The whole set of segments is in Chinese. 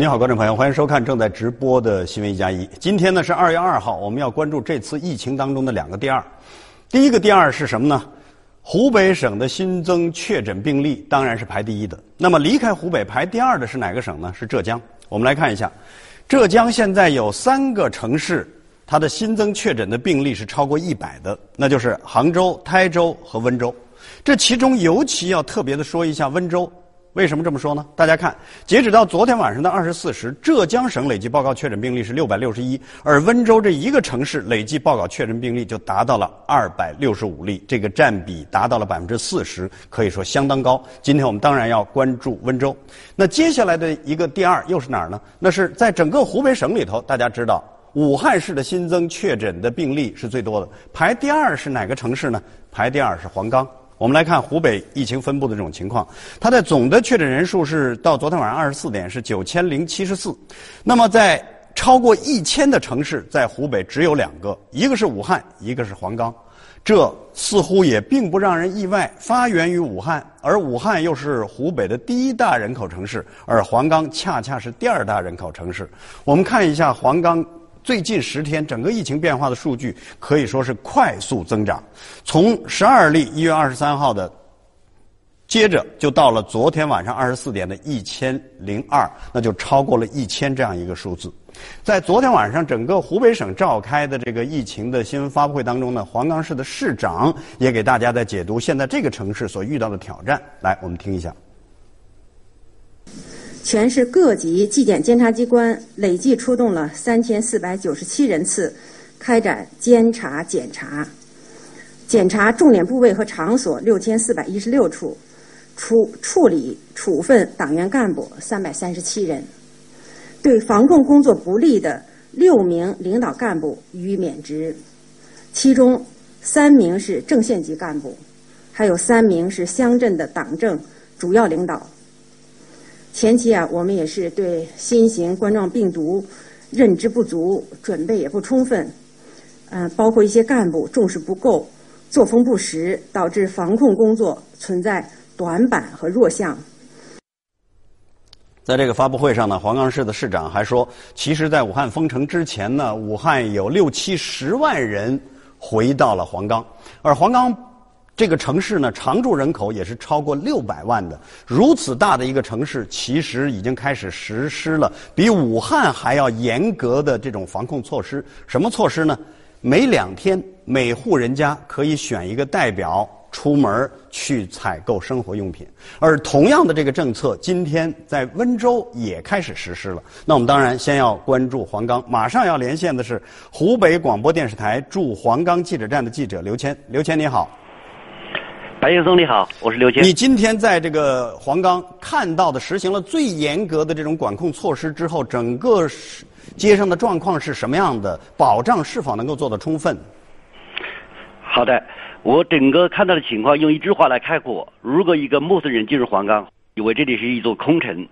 你好，观众朋友，欢迎收看正在直播的新闻一加一。今天呢是二月二号，我们要关注这次疫情当中的两个第二。第一个第二是什么呢？湖北省的新增确诊病例当然是排第一的。那么离开湖北排第二的是哪个省呢？是浙江。我们来看一下，浙江现在有三个城市，它的新增确诊的病例是超过一百的，那就是杭州、台州和温州。这其中尤其要特别的说一下温州。为什么这么说呢？大家看，截止到昨天晚上的二十四时，浙江省累计报告确诊病例是六百六十一，而温州这一个城市累计报告确诊病例就达到了二百六十五例，这个占比达到了百分之四十，可以说相当高。今天我们当然要关注温州。那接下来的一个第二又是哪儿呢？那是在整个湖北省里头，大家知道武汉市的新增确诊的病例是最多的，排第二是哪个城市呢？排第二是黄冈。我们来看湖北疫情分布的这种情况，它的总的确诊人数是到昨天晚上二十四点是九千零七十四，那么在超过一千的城市，在湖北只有两个，一个是武汉，一个是黄冈，这似乎也并不让人意外，发源于武汉，而武汉又是湖北的第一大人口城市，而黄冈恰恰是第二大人口城市。我们看一下黄冈。最近十天，整个疫情变化的数据可以说是快速增长。从十二例，一月二十三号的，接着就到了昨天晚上二十四点的一千零二，那就超过了一千这样一个数字。在昨天晚上，整个湖北省召开的这个疫情的新闻发布会当中呢，黄冈市的市长也给大家在解读现在这个城市所遇到的挑战。来，我们听一下。全市各级纪检监察机关累计出动了三千四百九十七人次，开展监察检查，检查重点部位和场所六千四百一十六处，处处理处分党员干部三百三十七人，对防控工作不力的六名领导干部予以免职，其中三名是正县级干部，还有三名是乡镇的党政主要领导。前期啊，我们也是对新型冠状病毒认知不足，准备也不充分，嗯，包括一些干部重视不够，作风不实，导致防控工作存在短板和弱项。在这个发布会上呢，黄冈市的市长还说，其实，在武汉封城之前呢，武汉有六七十万人回到了黄冈，而黄冈。这个城市呢，常住人口也是超过六百万的。如此大的一个城市，其实已经开始实施了比武汉还要严格的这种防控措施。什么措施呢？每两天，每户人家可以选一个代表出门去采购生活用品。而同样的这个政策，今天在温州也开始实施了。那我们当然先要关注黄冈。马上要连线的是湖北广播电视台驻黄冈记者站的记者刘谦。刘谦，你好。白岩松你好，我是刘坚。你今天在这个黄冈看到的实行了最严格的这种管控措施之后，整个街上的状况是什么样的？保障是否能够做得充分？好的，我整个看到的情况用一句话来概括：如果一个陌生人进入黄冈，以为这里是一座空城。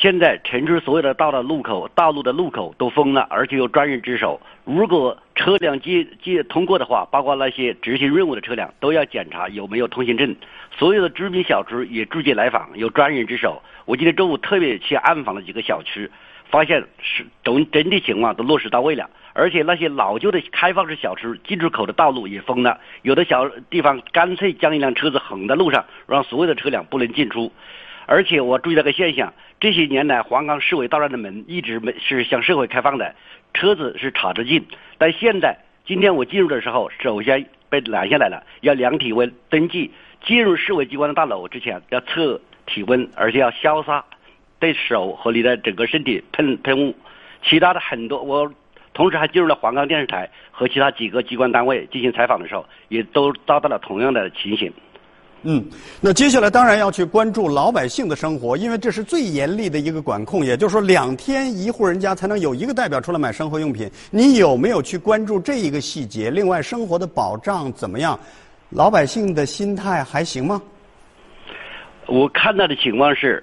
现在城市所有的道的路口、道路的路口都封了，而且有专人值守。如果车辆进进通过的话，包括那些执行任务的车辆，都要检查有没有通行证。所有的居民小区也拒绝来访，有专人值守。我今天中午特别去暗访了几个小区，发现是整整体情况都落实到位了。而且那些老旧的开放式小区进出口的道路也封了，有的小地方干脆将一辆车子横在路上，让所有的车辆不能进出。而且我注意到个现象，这些年来黄冈市委道站的门一直没是向社会开放的，车子是插着进。但现在今天我进入的时候，首先被拦下来了，要量体温登记。进入市委机关的大楼之前要测体温，而且要消杀对手和你的整个身体喷喷雾。其他的很多，我同时还进入了黄冈电视台和其他几个机关单位进行采访的时候，也都遭到了同样的情形。嗯，那接下来当然要去关注老百姓的生活，因为这是最严厉的一个管控。也就是说，两天一户人家才能有一个代表出来买生活用品。你有没有去关注这一个细节？另外，生活的保障怎么样？老百姓的心态还行吗？我看到的情况是，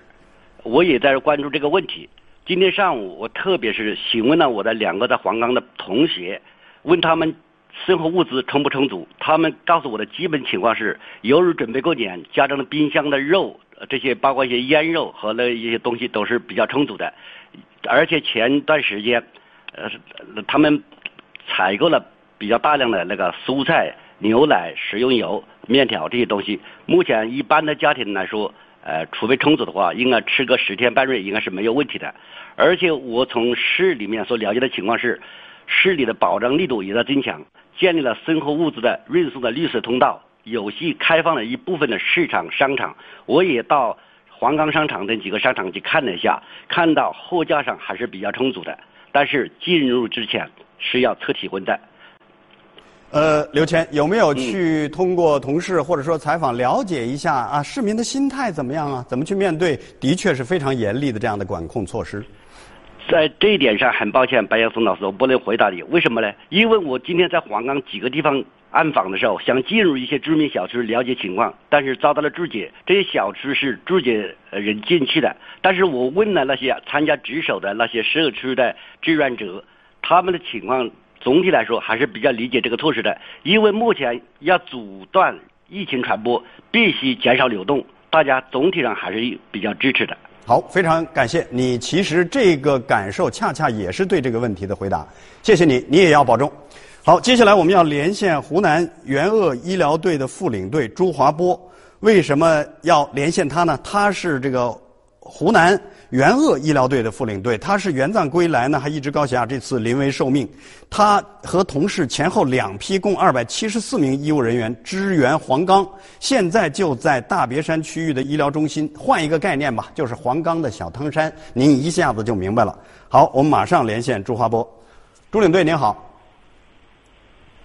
我也在关注这个问题。今天上午，我特别是询问了我的两个在黄冈的同学，问他们。生活物资充不充足？他们告诉我的基本情况是，由于准备过年，家中的冰箱的肉，这些包括一些腌肉和那一些东西都是比较充足的。而且前段时间，呃，他们采购了比较大量的那个蔬菜、牛奶、食用油、面条这些东西。目前一般的家庭来说，呃，储备充足的话，应该吃个十天半月应该是没有问题的。而且我从市里面所了解的情况是，市里的保障力度也在增强，建立了生活物资的运输的绿色通道，有序开放了一部分的市场商场。我也到。黄冈商场等几个商场去看了一下，看到货架上还是比较充足的，但是进入之前是要测体温的。呃，刘谦有没有去通过同事或者说采访了解一下啊？市民的心态怎么样啊？怎么去面对？的确是非常严厉的这样的管控措施。在这一点上，很抱歉，白岩松老师，我不能回答你。为什么呢？因为我今天在黄冈几个地方。暗访的时候，想进入一些居民小区了解情况，但是遭到了拒绝。这些小区是拒绝人进去的。但是我问了那些参加值守的那些社区的志愿者，他们的情况总体来说还是比较理解这个措施的。因为目前要阻断疫情传播，必须减少流动，大家总体上还是比较支持的。好，非常感谢你。其实这个感受恰恰也是对这个问题的回答。谢谢你，你也要保重。好，接下来我们要连线湖南援鄂医疗队的副领队朱华波。为什么要连线他呢？他是这个湖南援鄂医疗队的副领队，他是援藏归来呢，还一直高血压，这次临危受命。他和同事前后两批共二百七十四名医务人员支援黄冈，现在就在大别山区域的医疗中心。换一个概念吧，就是黄冈的小汤山，您一下子就明白了。好，我们马上连线朱华波。朱领队您好。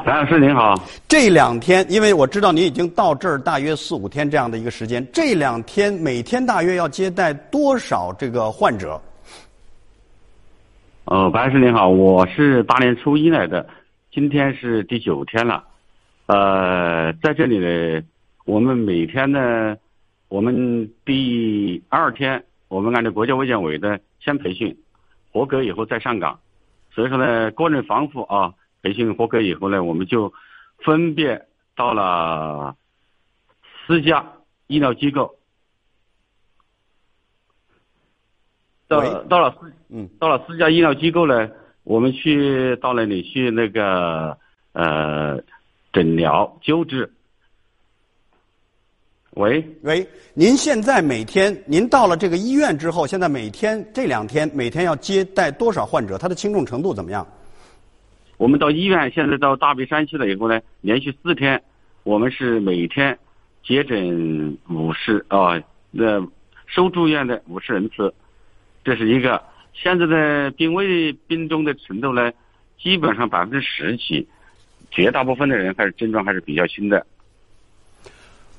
白老师您好，这两天，因为我知道您已经到这儿大约四五天这样的一个时间，这两天每天大约要接待多少这个患者？哦，白老师您好，我是大年初一来的，今天是第九天了。呃，在这里呢，我们每天呢，我们第二天，我们按照国家卫健委的先培训，合格以后再上岗，所以说呢，个人防护啊。培训合格以后呢，我们就分别到了四家医疗机构，到到了四嗯，到了四家医疗机构呢，我们去到那里去那个呃诊疗救治。喂喂，您现在每天您到了这个医院之后，现在每天这两天每天要接待多少患者？他的轻重程度怎么样？我们到医院，现在到大别山去了以后呢，连续四天，我们是每天接诊五十啊，那收住院的五十人次，这是一个。现在的病危病重的程度呢，基本上百分之十几，绝大部分的人还是症状还是比较轻的。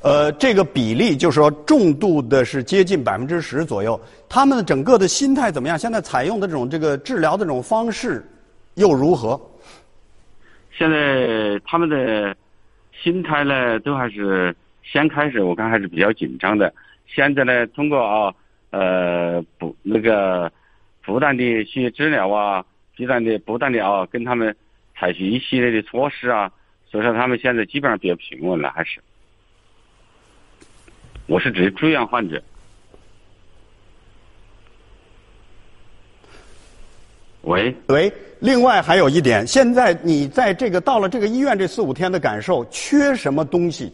呃，这个比例就是说重度的是接近百分之十左右。他们的整个的心态怎么样？现在采用的这种这个治疗的这种方式又如何？现在他们的心态呢，都还是先开始，我看还是比较紧张的。现在呢，通过啊，呃，不那个不断的去治疗啊，不断的不断的啊，跟他们采取一系列的措施啊，所以说他们现在基本上比较平稳了，还是。我是指住院患者。喂喂，另外还有一点，现在你在这个到了这个医院这四五天的感受，缺什么东西？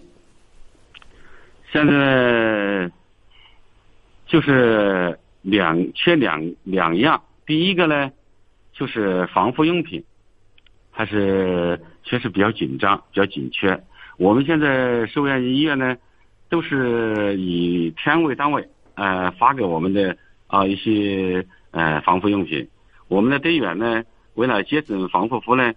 现在就是两缺两两样，第一个呢就是防护用品，还是确实比较紧张，比较紧缺。我们现在寿阳医院呢，都是以天为单位，呃，发给我们的啊一些呃防护用品。我们的队员呢，为了节省防护服呢，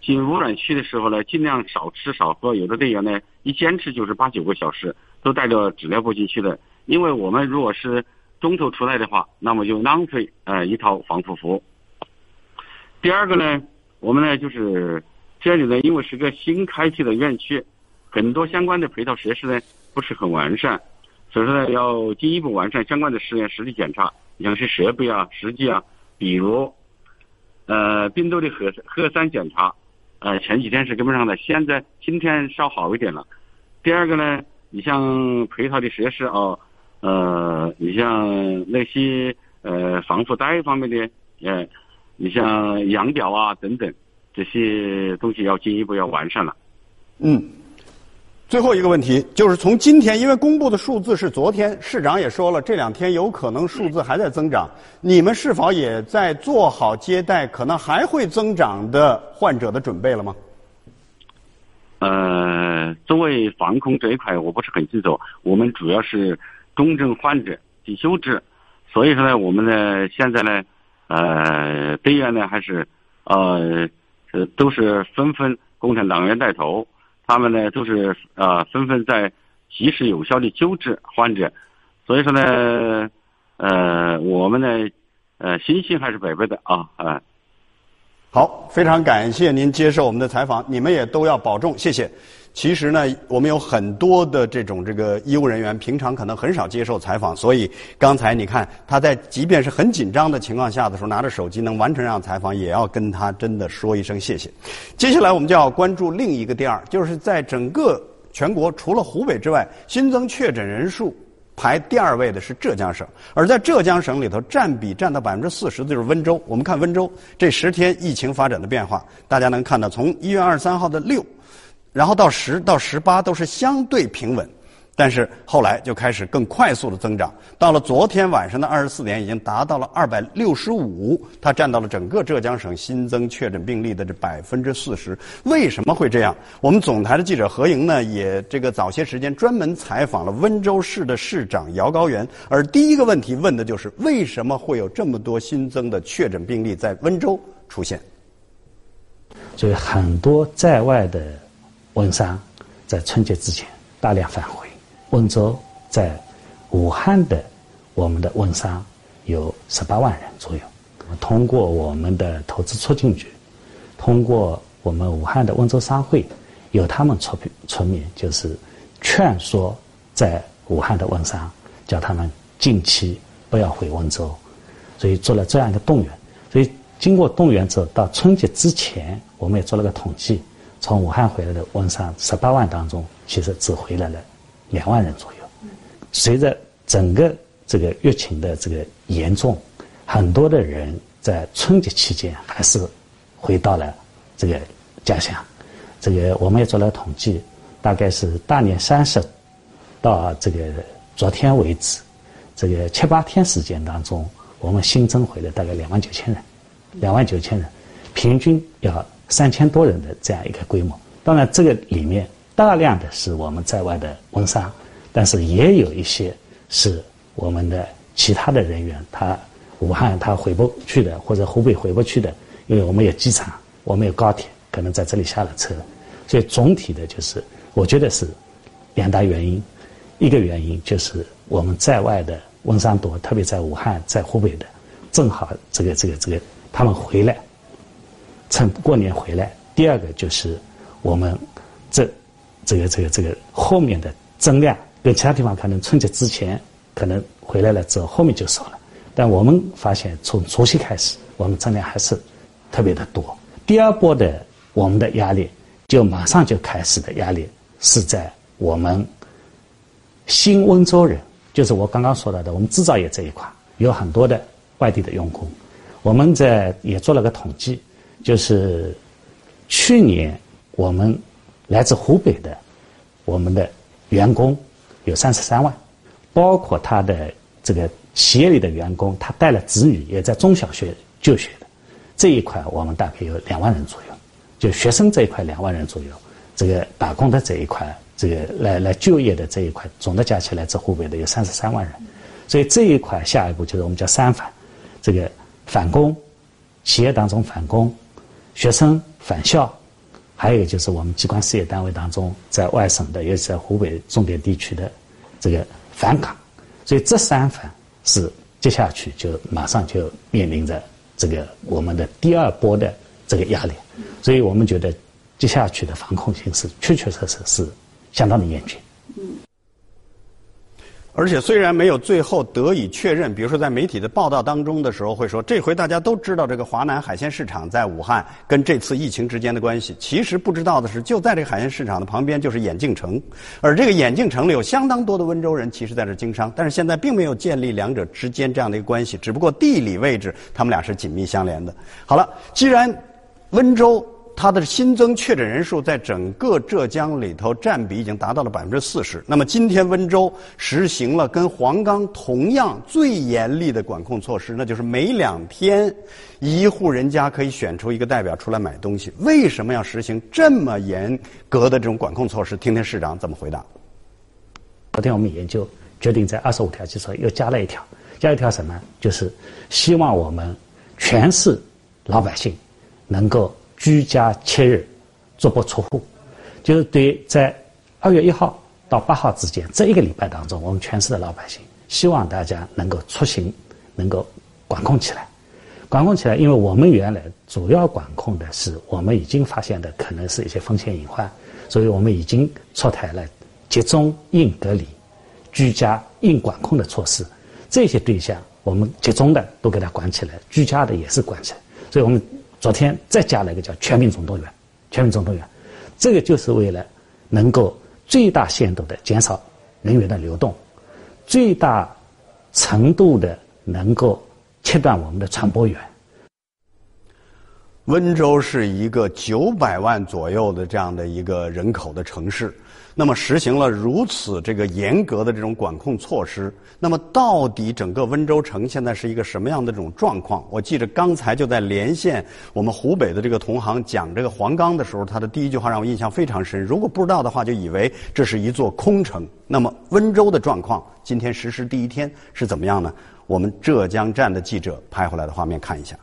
进污染区的时候呢，尽量少吃少喝。有的队员呢，一坚持就是八九个小时，都带着纸尿布进去的。因为我们如果是中途出来的话，那么就浪费呃一套防护服。第二个呢，我们呢就是这里呢，因为是个新开辟的院区，很多相关的配套设施呢不是很完善，所以说呢要进一步完善相关的实验实地检查，像是设备啊、实际啊。比如，呃，病毒的核核酸检查，呃，前几天是跟不上的，现在今天稍好一点了。第二个呢，你像配套的设施啊，呃，你像那些呃防护带方面的呃，你像养表啊等等这些东西要进一步要完善了。嗯。最后一个问题就是从今天，因为公布的数字是昨天，市长也说了，这两天有可能数字还在增长。你们是否也在做好接待可能还会增长的患者的准备了吗？呃，作为防控这一块，我不是很清楚。我们主要是重症患者进修治，所以说呢，我们呢现在呢，呃，队员呢还是呃，都是纷纷共产党员带头。他们呢都是呃纷纷在及时有效的救治患者，所以说呢，呃，我们呢，呃，信心还是百倍的啊啊。好，非常感谢您接受我们的采访，你们也都要保重，谢谢。其实呢，我们有很多的这种这个医务人员，平常可能很少接受采访，所以刚才你看他在即便是很紧张的情况下的时候，拿着手机能完成这样采访，也要跟他真的说一声谢谢。接下来我们就要关注另一个第二，就是在整个全国除了湖北之外，新增确诊人数排第二位的是浙江省，而在浙江省里头占比占到百分之四十的就是温州。我们看温州这十天疫情发展的变化，大家能看到从一月二十三号的六。然后到十到十八都是相对平稳，但是后来就开始更快速的增长。到了昨天晚上的二十四点，已经达到了二百六十五，它占到了整个浙江省新增确诊病例的这百分之四十。为什么会这样？我们总台的记者何莹呢，也这个早些时间专门采访了温州市的市长姚高原，而第一个问题问的就是为什么会有这么多新增的确诊病例在温州出现？所以很多在外的。温商在春节之前大量返回温州，在武汉的我们的温商有十八万人左右。通过我们的投资促进局，通过我们武汉的温州商会，由他们出出面，就是劝说在武汉的温商，叫他们近期不要回温州，所以做了这样一个动员。所以经过动员之后，到春节之前，我们也做了个统计。从武汉回来的温商十八万当中，其实只回来了两万人左右。随着整个这个疫情的这个严重，很多的人在春节期间还是回到了这个家乡。这个我们也做了统计，大概是大年三十到这个昨天为止，这个七八天时间当中，我们新增回来大概两万九千人，两万九千人，平均要。三千多人的这样一个规模，当然这个里面大量的是我们在外的温商，但是也有一些是我们的其他的人员，他武汉他回不去的，或者湖北回不去的，因为我们有机场，我们有高铁，可能在这里下了车，所以总体的就是我觉得是两大原因，一个原因就是我们在外的温商多，特别在武汉在湖北的，正好这个这个这个他们回来。趁过年回来，第二个就是我们这这个这个这个后面的增量跟其他地方可能春节之前可能回来了之后后面就少了，但我们发现从除夕开始，我们增量还是特别的多。第二波的我们的压力就马上就开始的压力是在我们新温州人，就是我刚刚说到的我们制造业这一块有很多的外地的用工，我们在也做了个统计。就是去年我们来自湖北的我们的员工有三十三万，包括他的这个企业里的员工，他带了子女也在中小学就学的这一块，我们大概有两万人左右。就学生这一块两万人左右，这个打工的这一块，这个来来就业的这一块，总的加起来，在湖北的有三十三万人。所以这一块下一步就是我们叫三反，这个返工，企业当中返工。学生返校，还有就是我们机关事业单位当中，在外省的，尤其在湖北重点地区的这个返岗，所以这三返是接下去就马上就面临着这个我们的第二波的这个压力，所以我们觉得接下去的防控形势确确实实是相当的严峻。嗯而且虽然没有最后得以确认，比如说在媒体的报道当中的时候会说，这回大家都知道这个华南海鲜市场在武汉跟这次疫情之间的关系。其实不知道的是，就在这个海鲜市场的旁边就是眼镜城，而这个眼镜城里有相当多的温州人，其实在这经商，但是现在并没有建立两者之间这样的一个关系，只不过地理位置他们俩是紧密相连的。好了，既然温州。它的新增确诊人数在整个浙江里头占比已经达到了百分之四十。那么今天温州实行了跟黄冈同样最严厉的管控措施，那就是每两天一户人家可以选出一个代表出来买东西。为什么要实行这么严格的这种管控措施？听听市长怎么回答。昨天我们研究决定在二十五条基础上又加了一条，加一条什么？就是希望我们全市老百姓能够。居家七日，足不出户，就是对在二月一号到八号之间这一个礼拜当中，我们全市的老百姓希望大家能够出行，能够管控起来，管控起来。因为我们原来主要管控的是我们已经发现的可能是一些风险隐患，所以我们已经出台了集中硬隔离、居家硬管控的措施。这些对象我们集中的都给他管起来，居家的也是管起来。所以我们。昨天再加了一个叫全民总动员，全民总动员，这个就是为了能够最大限度的减少人员的流动，最大程度的能够切断我们的传播源。温州是一个九百万左右的这样的一个人口的城市。那么实行了如此这个严格的这种管控措施，那么到底整个温州城现在是一个什么样的这种状况？我记得刚才就在连线我们湖北的这个同行讲这个黄冈的时候，他的第一句话让我印象非常深。如果不知道的话，就以为这是一座空城。那么温州的状况，今天实施第一天是怎么样呢？我们浙江站的记者拍回来的画面看一下。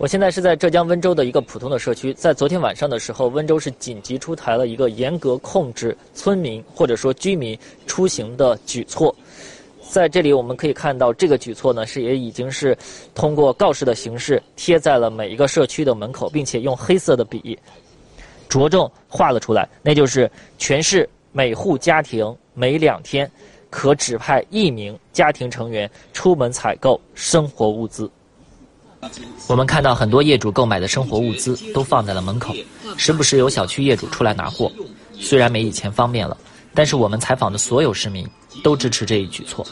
我现在是在浙江温州的一个普通的社区，在昨天晚上的时候，温州是紧急出台了一个严格控制村民或者说居民出行的举措。在这里我们可以看到，这个举措呢是也已经是通过告示的形式贴在了每一个社区的门口，并且用黑色的笔着重画了出来，那就是全市每户家庭每两天可指派一名家庭成员出门采购生活物资。我们看到很多业主购买的生活物资都放在了门口，时不时有小区业主出来拿货。虽然没以前方便了，但是我们采访的所有市民都支持这一举措。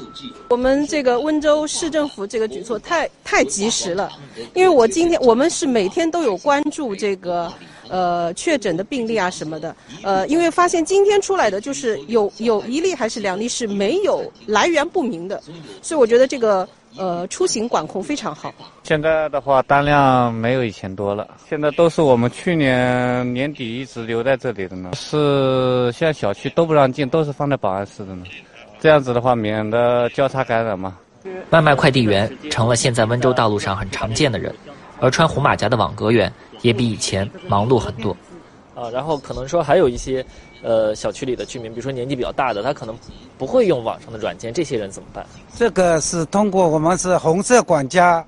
我们这个温州市政府这个举措太太及时了，因为我今天我们是每天都有关注这个呃确诊的病例啊什么的，呃，因为发现今天出来的就是有有一例还是两例是没有来源不明的，所以我觉得这个。呃，出行管控非常好。现在的话，单量没有以前多了。现在都是我们去年年底一直留在这里的呢。是现在小区都不让进，都是放在保安室的呢。这样子的话，免得交叉感染嘛。外卖快递员成了现在温州道路上很常见的人，而穿红马甲的网格员也比以前忙碌很多。啊，然后可能说还有一些。呃，小区里的居民，比如说年纪比较大的，他可能不会用网上的软件，这些人怎么办？这个是通过我们是红色管家，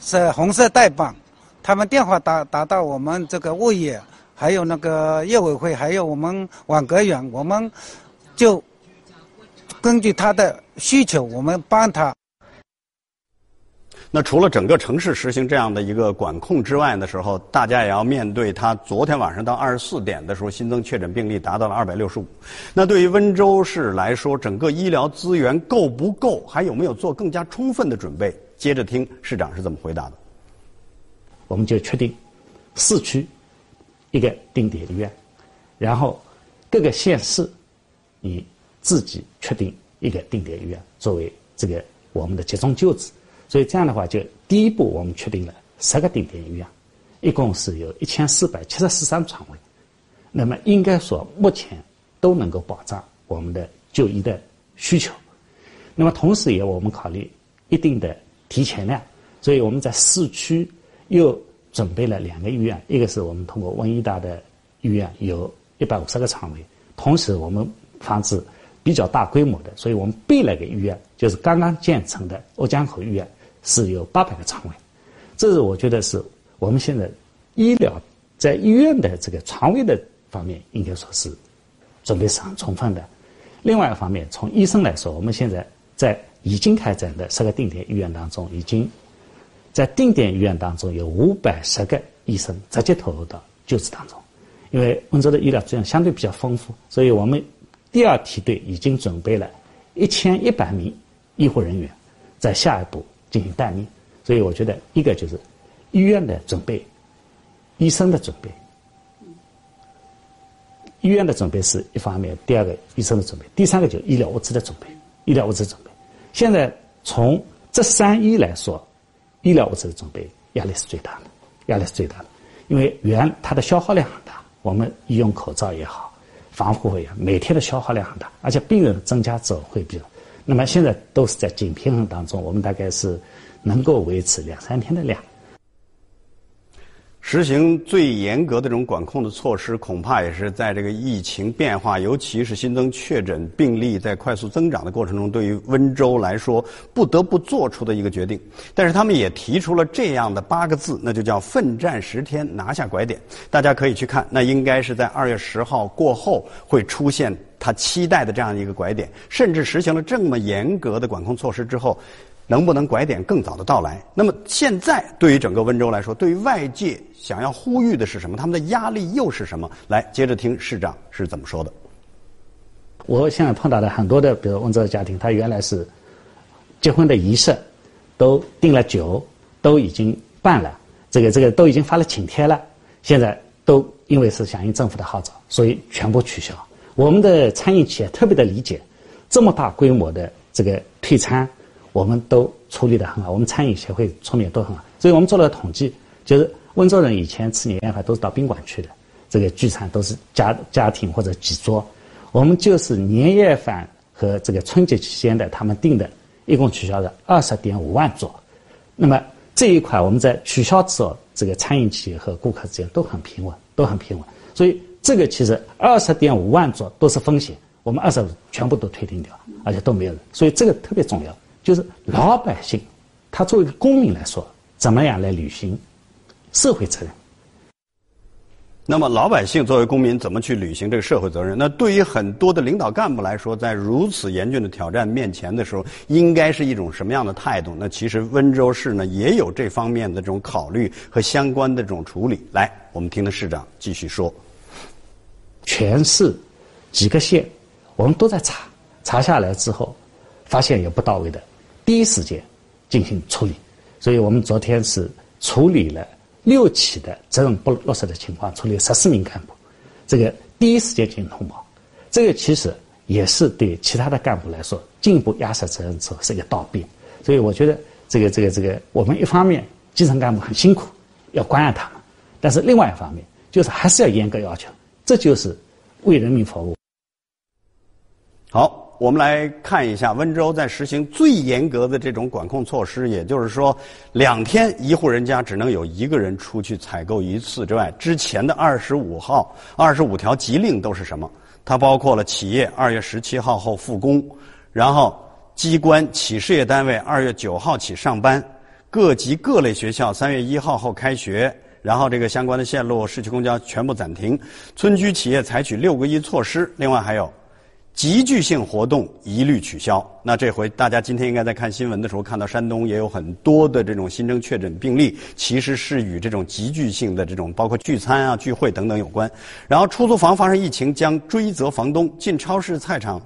是红色代办，他们电话打打到我们这个物业，还有那个业委会，还有我们网格员，我们就根据他的需求，我们帮他。那除了整个城市实行这样的一个管控之外的时候，大家也要面对他昨天晚上到二十四点的时候新增确诊病例达到了二百六十五。那对于温州市来说，整个医疗资源够不够？还有没有做更加充分的准备？接着听市长是怎么回答的。我们就确定市区一个定点医院，然后各个县市你自己确定一个定点医院作为这个我们的集中救治。所以这样的话，就第一步我们确定了十个定点医院，一共是有一千四百七十四张床位，那么应该说目前都能够保障我们的就医的需求。那么同时也我们考虑一定的提前量，所以我们在市区又准备了两个医院，一个是我们通过温医大的医院有一百五十个床位，同时我们防止比较大规模的，所以我们备了个医院，就是刚刚建成的瓯江口医院。是有八百个床位，这是我觉得是我们现在医疗在医院的这个床位的方面，应该说是准备是很充分的。另外一方面，从医生来说，我们现在在已经开展的十个定点医院当中，已经在定点医院当中有五百十个医生直接投入到救治当中。因为温州的医疗资源相对比较丰富，所以我们第二梯队已经准备了一千一百名医护人员，在下一步进行待命。所以我觉得，一个就是医院的准备，医生的准备。医院的准备是一方面，第二个医生的准备，第三个就是医疗物资的准备。医疗物资准备，现在从这三一来说，医疗物资的准备压力是最大的，压力是最大的，因为原它的消耗量很大，我们医用口罩也好，防护服也好，每天的消耗量很大，而且病人增加之后会比较，那么现在都是在紧平衡当中，我们大概是能够维持两三天的量。实行最严格的这种管控的措施，恐怕也是在这个疫情变化，尤其是新增确诊病例在快速增长的过程中，对于温州来说不得不做出的一个决定。但是他们也提出了这样的八个字，那就叫“奋战十天，拿下拐点”。大家可以去看，那应该是在二月十号过后会出现他期待的这样一个拐点，甚至实行了这么严格的管控措施之后。能不能拐点更早的到来？那么现在对于整个温州来说，对于外界想要呼吁的是什么？他们的压力又是什么？来，接着听市长是怎么说的。我现在碰到的很多的，比如温州的家庭，他原来是结婚的仪式都订了酒，都已经办了，这个这个都已经发了请帖了，现在都因为是响应政府的号召，所以全部取消。我们的餐饮企业特别的理解，这么大规模的这个退餐。我们都处理得很好，我们餐饮协会处理都很好，所以我们做了统计，就是温州人以前吃年夜饭都是到宾馆去的，这个聚餐都是家家庭或者几桌，我们就是年夜饭和这个春节期间的他们订的，一共取消了二十点五万桌，那么这一块我们在取消之后，这个餐饮企业和顾客之间都很平稳，都很平稳，所以这个其实二十点五万桌都是风险，我们二十全部都退订掉，而且都没有人，所以这个特别重要。就是老百姓，他作为一个公民来说，怎么样来履行社会责任？那么老百姓作为公民，怎么去履行这个社会责任？那对于很多的领导干部来说，在如此严峻的挑战面前的时候，应该是一种什么样的态度？那其实温州市呢，也有这方面的这种考虑和相关的这种处理。来，我们听听市长继续说。全市几个县，我们都在查，查下来之后，发现有不到位的。第一时间进行处理，所以我们昨天是处理了六起的责任不落实的情况，处理十四名干部，这个第一时间进行通报，这个其实也是对其他的干部来说进一步压实责任之后是一个倒逼，所以我觉得这个这个这个我们一方面基层干部很辛苦，要关爱他们，但是另外一方面就是还是要严格要求，这就是为人民服务。好。我们来看一下温州在实行最严格的这种管控措施，也就是说，两天一户人家只能有一个人出去采购一次之外，之前的二十五号、二十五条急令都是什么？它包括了企业二月十七号后复工，然后机关企事业单位二月九号起上班，各级各类学校三月一号后开学，然后这个相关的线路市区公交全部暂停，村居企业采取六个一措施，另外还有。集聚性活动一律取消。那这回大家今天应该在看新闻的时候看到，山东也有很多的这种新增确诊病例，其实是与这种集聚性的这种包括聚餐啊、聚会等等有关。然后出租房发生疫情将追责房东，进超市、菜场、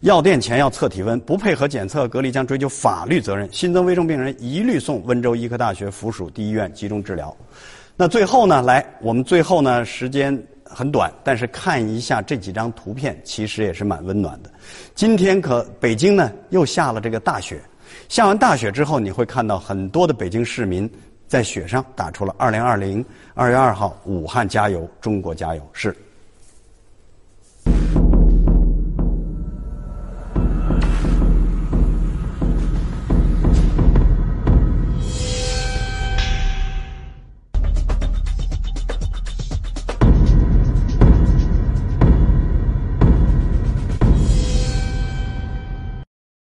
药店前要测体温，不配合检测隔离将追究法律责任。新增危重病人一律送温州医科大学附属第一医院集中治疗。那最后呢，来我们最后呢时间。很短，但是看一下这几张图片，其实也是蛮温暖的。今天可北京呢又下了这个大雪，下完大雪之后，你会看到很多的北京市民在雪上打出了“二零二零二月二号武汉加油，中国加油”是。